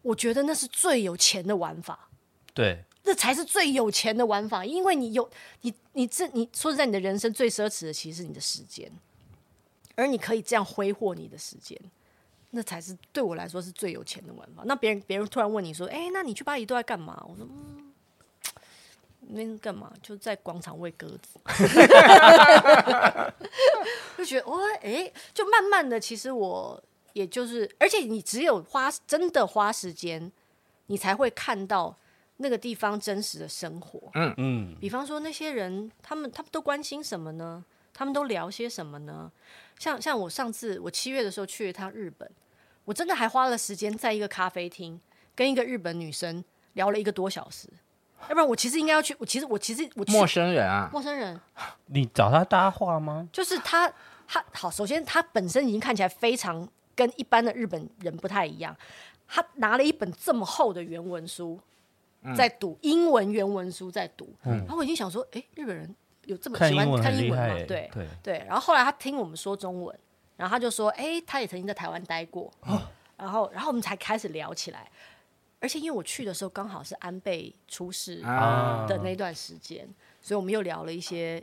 我觉得那是最有钱的玩法。对。这才是最有钱的玩法，因为你有你你这你说实在，你的人生最奢侈的其实是你的时间，而你可以这样挥霍你的时间，那才是对我来说是最有钱的玩法。那别人别人突然问你说：“哎，那你去巴黎都在干嘛？”我说：“嗯，那干嘛？就在广场喂鸽子。<laughs> ” <laughs> 就觉得哦，哎，就慢慢的，其实我也就是，而且你只有花真的花时间，你才会看到。那个地方真实的生活，嗯嗯，比方说那些人，他们他们都关心什么呢？他们都聊些什么呢？像像我上次我七月的时候去了一趟日本，我真的还花了时间在一个咖啡厅跟一个日本女生聊了一个多小时。要不然我其实应该要去，我其实我其实我陌生人啊，陌生人，你找他搭话吗？就是他他好，首先他本身已经看起来非常跟一般的日本人不太一样，他拿了一本这么厚的原文书。在读英文原文书，在读，嗯、然后我已经想说，哎，日本人有这么喜欢看英文吗？对对，对。然后后来他听我们说中文，然后他就说，哎，他也曾经在台湾待过，哦、然后然后我们才开始聊起来。而且因为我去的时候刚好是安倍出事的那段时间，啊、所以我们又聊了一些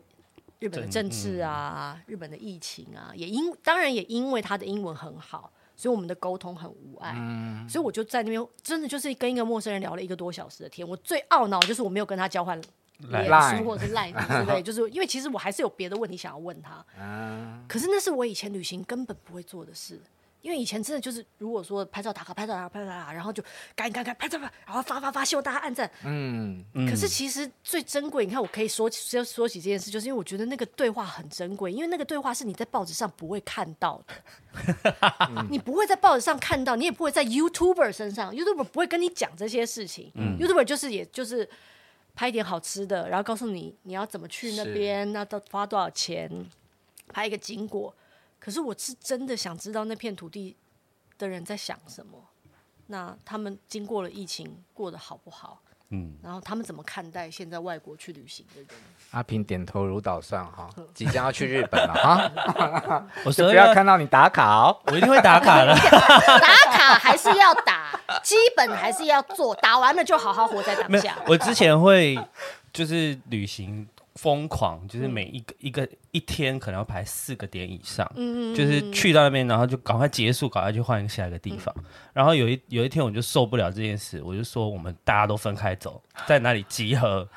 日本的政治啊，嗯、日本的疫情啊，也因当然也因为他的英文很好。所以我们的沟通很无碍，嗯、所以我就在那边真的就是跟一个陌生人聊了一个多小时的天。我最懊恼就是我没有跟他交换脸书或者是 line 之类，<laughs> 就是因为其实我还是有别的问题想要问他。嗯、可是那是我以前旅行根本不会做的事。因为以前真的就是，如果说拍照打卡，拍照打卡，拍照打卡，然后就赶紧赶紧拍照，然后发发发，希望大家按赞。嗯。可是其实最珍贵，你看我可以说说说起这件事，就是因为我觉得那个对话很珍贵，因为那个对话是你在报纸上不会看到的，你不会在报纸上看到，你也不会在 YouTuber 身上，YouTuber 不会跟你讲这些事情。嗯。YouTuber 就是也就是拍一点好吃的，然后告诉你你要怎么去那边，那都花多少钱，拍一个经过。可是我是真的想知道那片土地的人在想什么，那他们经过了疫情过得好不好？嗯，然后他们怎么看待现在外国去旅行的人？阿平点头如捣蒜哈，即将要去日本了哈，<laughs> 我说不要看到你打卡哦，我一定会打卡的，<laughs> 打卡还是要打，基本还是要做，打完了就好好活在当下。我之前会就是旅行。疯狂就是每一个、嗯、一个一天可能要排四个点以上，嗯、就是去到那边，然后就赶快结束，赶快去换下一个地方。嗯、然后有一有一天我就受不了这件事，我就说我们大家都分开走，<laughs> 在哪里集合。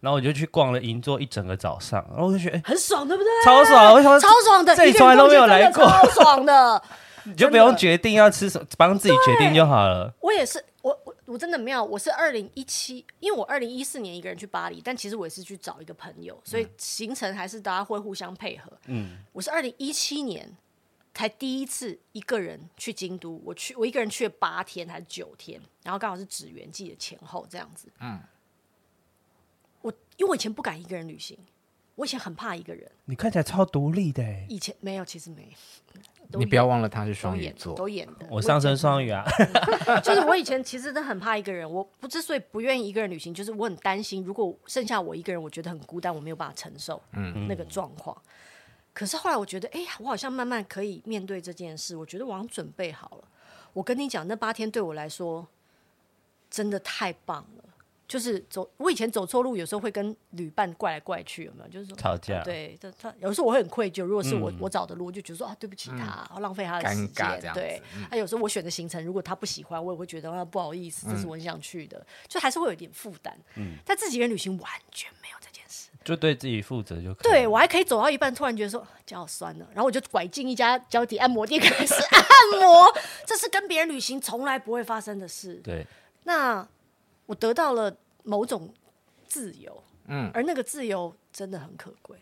然后我就去逛了银座一整个早上，然后我就觉得、欸、很爽，对不对？超爽！我想超爽的，这里从来都没有来过，超爽的。<laughs> 你就不用决定要吃什么，帮自己决定就好了。我也是，我我我真的没有，我是二零一七，因为我二零一四年一个人去巴黎，但其实我也是去找一个朋友，所以行程还是大家会互相配合。嗯，我是二零一七年才第一次一个人去京都，我去我一个人去了八天还是九天，然后刚好是指原季的前后这样子。嗯，我因为我以前不敢一个人旅行。我以前很怕一个人。你看起来超独立的。以前没有，其实没。你不要忘了他是双鱼座，都演的。我上升双鱼啊，就是我以前其实真的很怕一个人。我不之所以不愿意一个人旅行，就是我很担心，如果剩下我一个人，我觉得很孤单，我没有办法承受那个状况。嗯、可是后来我觉得，哎呀，我好像慢慢可以面对这件事。我觉得我好像准备好了。我跟你讲，那八天对我来说真的太棒了。就是走，我以前走错路，有时候会跟旅伴怪来怪去，有没有？就是说吵架。对，他他有时候我会很愧疚。如果是我、嗯、我找的路，我就觉得说啊，对不起他，嗯、浪费他的时间。对，他、嗯啊、有时候我选的行程，如果他不喜欢，我也会觉得啊，不好意思，这是我很想去的，嗯、就还是会有一点负担。嗯，但自己人旅行完全没有这件事，就对自己负责就可以。对，我还可以走到一半，突然觉得说脚好酸了，然后我就拐进一家脚底按摩店开始按摩，这是跟别人旅行从来不会发生的事。对，那我得到了某种。自由，嗯，而那个自由真的很可贵。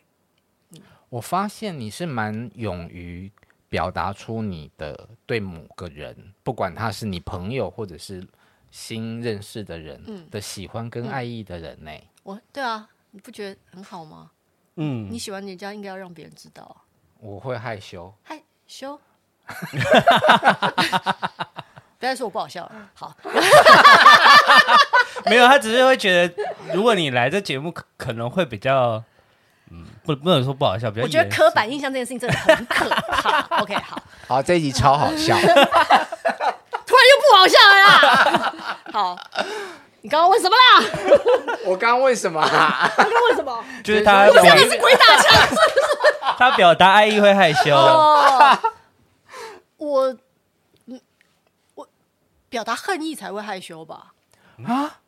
嗯，我发现你是蛮勇于表达出你的对某个人，不管他是你朋友或者是新认识的人，嗯，的喜欢跟爱意的人呢。我，对啊，你不觉得很好吗？嗯，你喜欢人家应该要让别人知道啊。我会害羞，害羞。<laughs> 不要说我不好笑，好。没有，他只是会觉得，如果你来这节目，可能会比较，嗯，不不能说不好笑，比较。我觉得刻板印象这件事情真的很可怕。<laughs> OK，好，好，这一集超好笑，突然又不好笑了啦。好，你刚刚问什么啦？我刚刚问什么？啊刚刚问什么？就是他，我讲的是鬼打墙，是不是？他表达爱意会害羞。<laughs> 我，我表达恨意才会害羞吧？啊？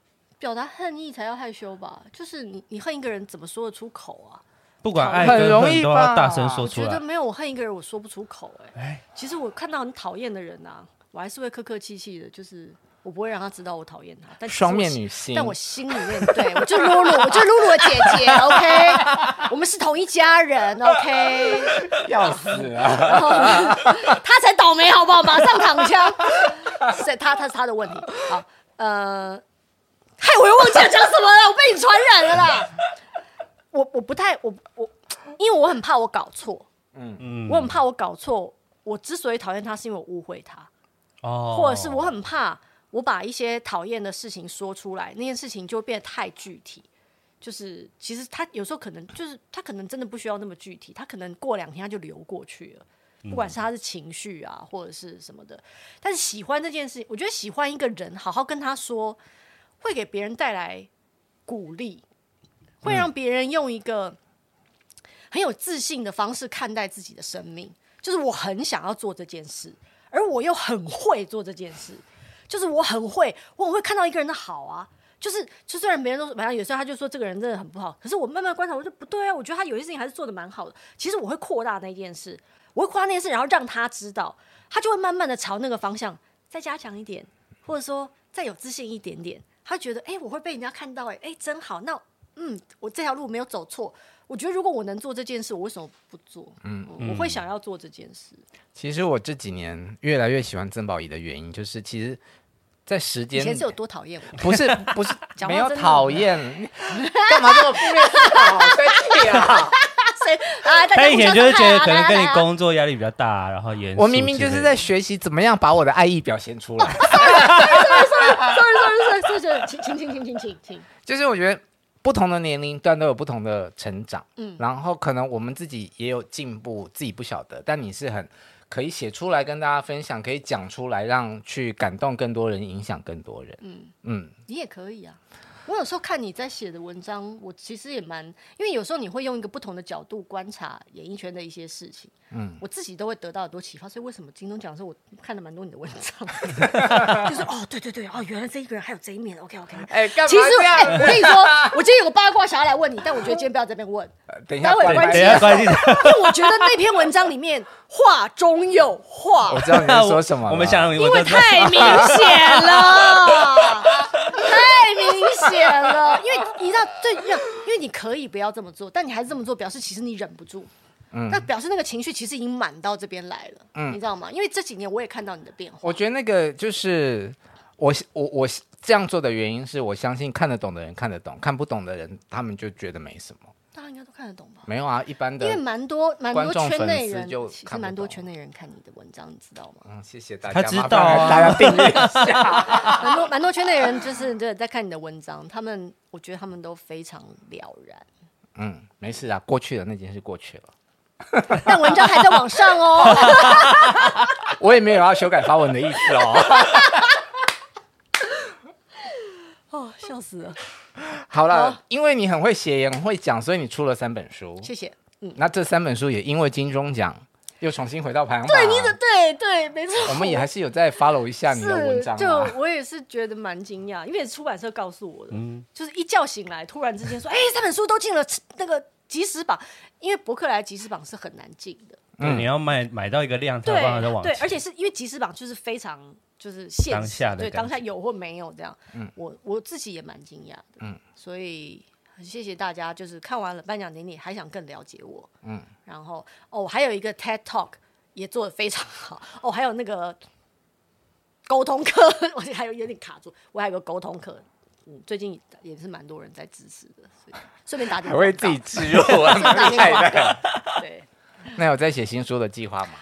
表达恨意才要害羞吧？就是你，你恨一个人怎么说得出口啊？不管爱跟恨都要大声说出来。我觉得没有，我恨一个人我说不出口哎、欸。其实我看到很讨厌的人啊，我还是会客客气气的，就是我不会让他知道我讨厌他。但双面女性，但我心里面对我就露露，我就露露的姐姐，OK，<laughs> 我们是同一家人，OK。<laughs> 要死啊！他才倒霉好不好？马上躺枪，是他，他是他的问题。好，呃。害我又忘记了讲什么了，我被你传染了啦！<laughs> 我我不太我我，因为我很怕我搞错，嗯嗯，我很怕我搞错。我之所以讨厌他，是因为我误会他，哦，或者是我很怕我把一些讨厌的事情说出来，那件事情就会变得太具体。就是其实他有时候可能就是他可能真的不需要那么具体，他可能过两天他就流过去了。不管是他是情绪啊，或者是什么的，但是喜欢这件事情，我觉得喜欢一个人，好好跟他说。会给别人带来鼓励，会让别人用一个很有自信的方式看待自己的生命。就是我很想要做这件事，而我又很会做这件事。就是我很会，我很会看到一个人的好啊。就是，就虽然别人都说，反正有时候他就说这个人真的很不好，可是我慢慢观察，我就不对啊。我觉得他有些事情还是做的蛮好的。其实我会扩大那件事，我会扩大那件事，然后让他知道，他就会慢慢的朝那个方向再加强一点，或者说再有自信一点点。他觉得，哎、欸，我会被人家看到、欸，哎，哎，真好。那，嗯，我这条路没有走错。我觉得，如果我能做这件事，我为什么不做？嗯，我会想要做这件事。其实我这几年越来越喜欢曾宝仪的原因，就是其实，在时间以前是有多讨厌我？不是，不是，<laughs> 没有讨厌。<laughs> 干嘛这么负面思考？<laughs> 生气啊！他以前就是觉得可能跟你工作压力比较大，然后也我明明就是在学习怎么样把我的爱意表现出来。sorry sorry sorry sorry sorry sorry sorry，请请请请请请。就是我觉得不同的年龄段都有不同的成长，嗯，然后可能我们自己也有进步，自己不晓得，但你是很可以写出来跟大家分享，可以讲出来，让去感动更多人，影响更多人。嗯嗯，你也可以啊。我有时候看你在写的文章，我其实也蛮，因为有时候你会用一个不同的角度观察演艺圈的一些事情，嗯，我自己都会得到很多启发。所以为什么金钟奖的时候我看了蛮多你的文章，<laughs> 就是哦，对对对，哦，原来这一个人还有这一面，OK OK。哎，干嘛其实哎、欸，我跟你说，我今天有个八卦想要来问你，但我觉得今天不要这边问，<laughs> 等一下，待会关系，关系，因为我觉得那篇文章里面话中有话。<laughs> 我知道你在说什么，我们想，因为太明显了。太明显了，<laughs> 因为你知道，对，因为你可以不要这么做，但你还是这么做，表示其实你忍不住。嗯，那表示那个情绪其实已经满到这边来了。嗯，你知道吗？因为这几年我也看到你的变化。我觉得那个就是我我我这样做的原因是我相信看得懂的人看得懂，看不懂的人他们就觉得没什么。大家应该都看得懂吧？没有啊，一般的，因为蛮多蛮多圈内人，其实蛮多圈内人看你的文章，你知道吗？嗯，谢谢大家。他知道啊，大家订阅一下。<laughs> 蛮多蛮多圈内人就是对在看你的文章，他们我觉得他们都非常了然。嗯，没事啊，过去的那件事过去了。但文章还在网上哦。<laughs> 我也没有要修改发文的意思哦。<laughs> 哦，笑死了。<laughs> 好了，好，因为你很会写，也很会讲，所以你出了三本书。谢谢。嗯，那这三本书也因为金钟奖又重新回到排行榜。对，你的对对，没错。我们也还是有在 follow 一下你的文章。就我也是觉得蛮惊讶，因为出版社告诉我的，嗯，就是一觉醒来，突然之间说，哎，三本书都进了那个即时榜，因为博客来即时榜是很难进的。嗯，你要买买到一个量才放在网。对，而且是因为即时榜就是非常。就是现当下的对当下有或没有这样，嗯，我我自己也蛮惊讶的，嗯，所以很谢谢大家，就是看完了颁奖典礼还想更了解我，嗯，然后哦，还有一个 TED Talk 也做的非常好，哦，还有那个沟通课，<laughs> 我还有有点卡住，我还有个沟通课，嗯，最近也是蛮多人在支持的，所以顺便打点，还会自己植入啊，厉害的，对，那有在写新书的计划吗？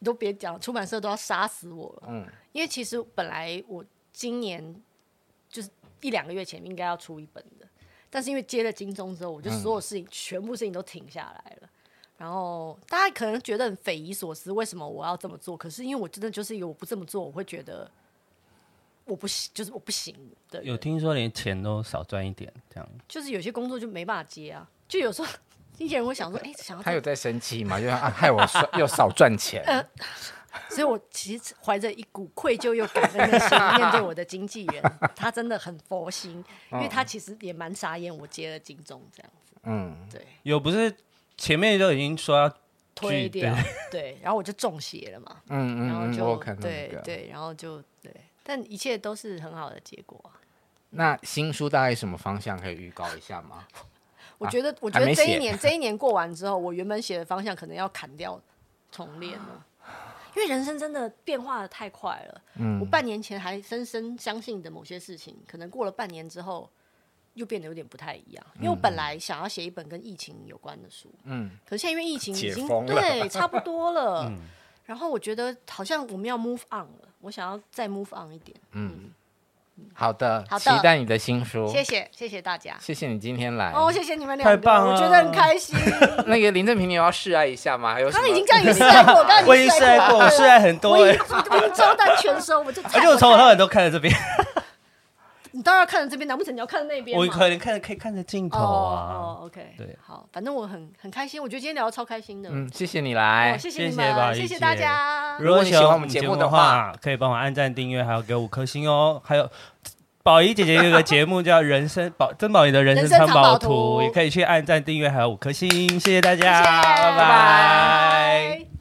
你都别讲，出版社都要杀死我了。嗯，因为其实本来我今年就是一两个月前应该要出一本的，但是因为接了金钟之后，我就所有事情、嗯、全部事情都停下来了。然后大家可能觉得很匪夷所思，为什么我要这么做？可是因为我真的就是一个我不这么做，我会觉得我不行，就是我不行的。有听说连钱都少赚一点，这样就是有些工作就没办法接啊，就有时候。经纪人会想说：“哎、欸，想要他有在生气吗？就啊，害我又少赚钱。呃”所以，我其实怀着一股愧疚又感恩的心 <laughs> 面对我的经纪人，他真的很佛心，因为他其实也蛮傻眼，我接了金钟这样子。嗯，对。有不是前面都已经说要推掉，对，然后我就中邪了嘛。嗯嗯，然后就、嗯、对对，然后就对，但一切都是很好的结果。那新书大概什么方向可以预告一下吗？<laughs> 我觉得，我觉得这一年，<laughs> 这一年过完之后，我原本写的方向可能要砍掉，重练了，因为人生真的变化的太快了。嗯，我半年前还深深相信的某些事情，可能过了半年之后，又变得有点不太一样。因为我本来想要写一本跟疫情有关的书，嗯，可是现在因为疫情已经对差不多了，<laughs> 嗯，然后我觉得好像我们要 move on 了，我想要再 move on 一点，嗯。好的，好的，期待你的新书。谢谢，谢谢大家，谢谢你今天来。哦，谢谢你们两个，太棒了，我觉得很开心。<laughs> 那个林正平，你要示爱一下吗？还有，他们已经这样有示爱过，我刚刚我已经示爱过，我示爱很多，我已经招待全收，我就而且我从头到尾都看着这边。你当然要看着这边，难不成你要看着那边？我可能看着可以看着镜头啊。哦，OK，对，好，反正我很很开心，我觉得今天聊得超开心的。嗯，谢谢你来，谢谢你们，谢谢大家。如果喜欢我们节目的话，可以帮我按赞、订阅，还有给五颗星哦，还有。宝仪姐姐有个节目叫《人生宝曾宝仪的人生藏宝图》，也可以去按赞订阅，还有五颗星，谢谢大家，谢谢拜拜。拜拜。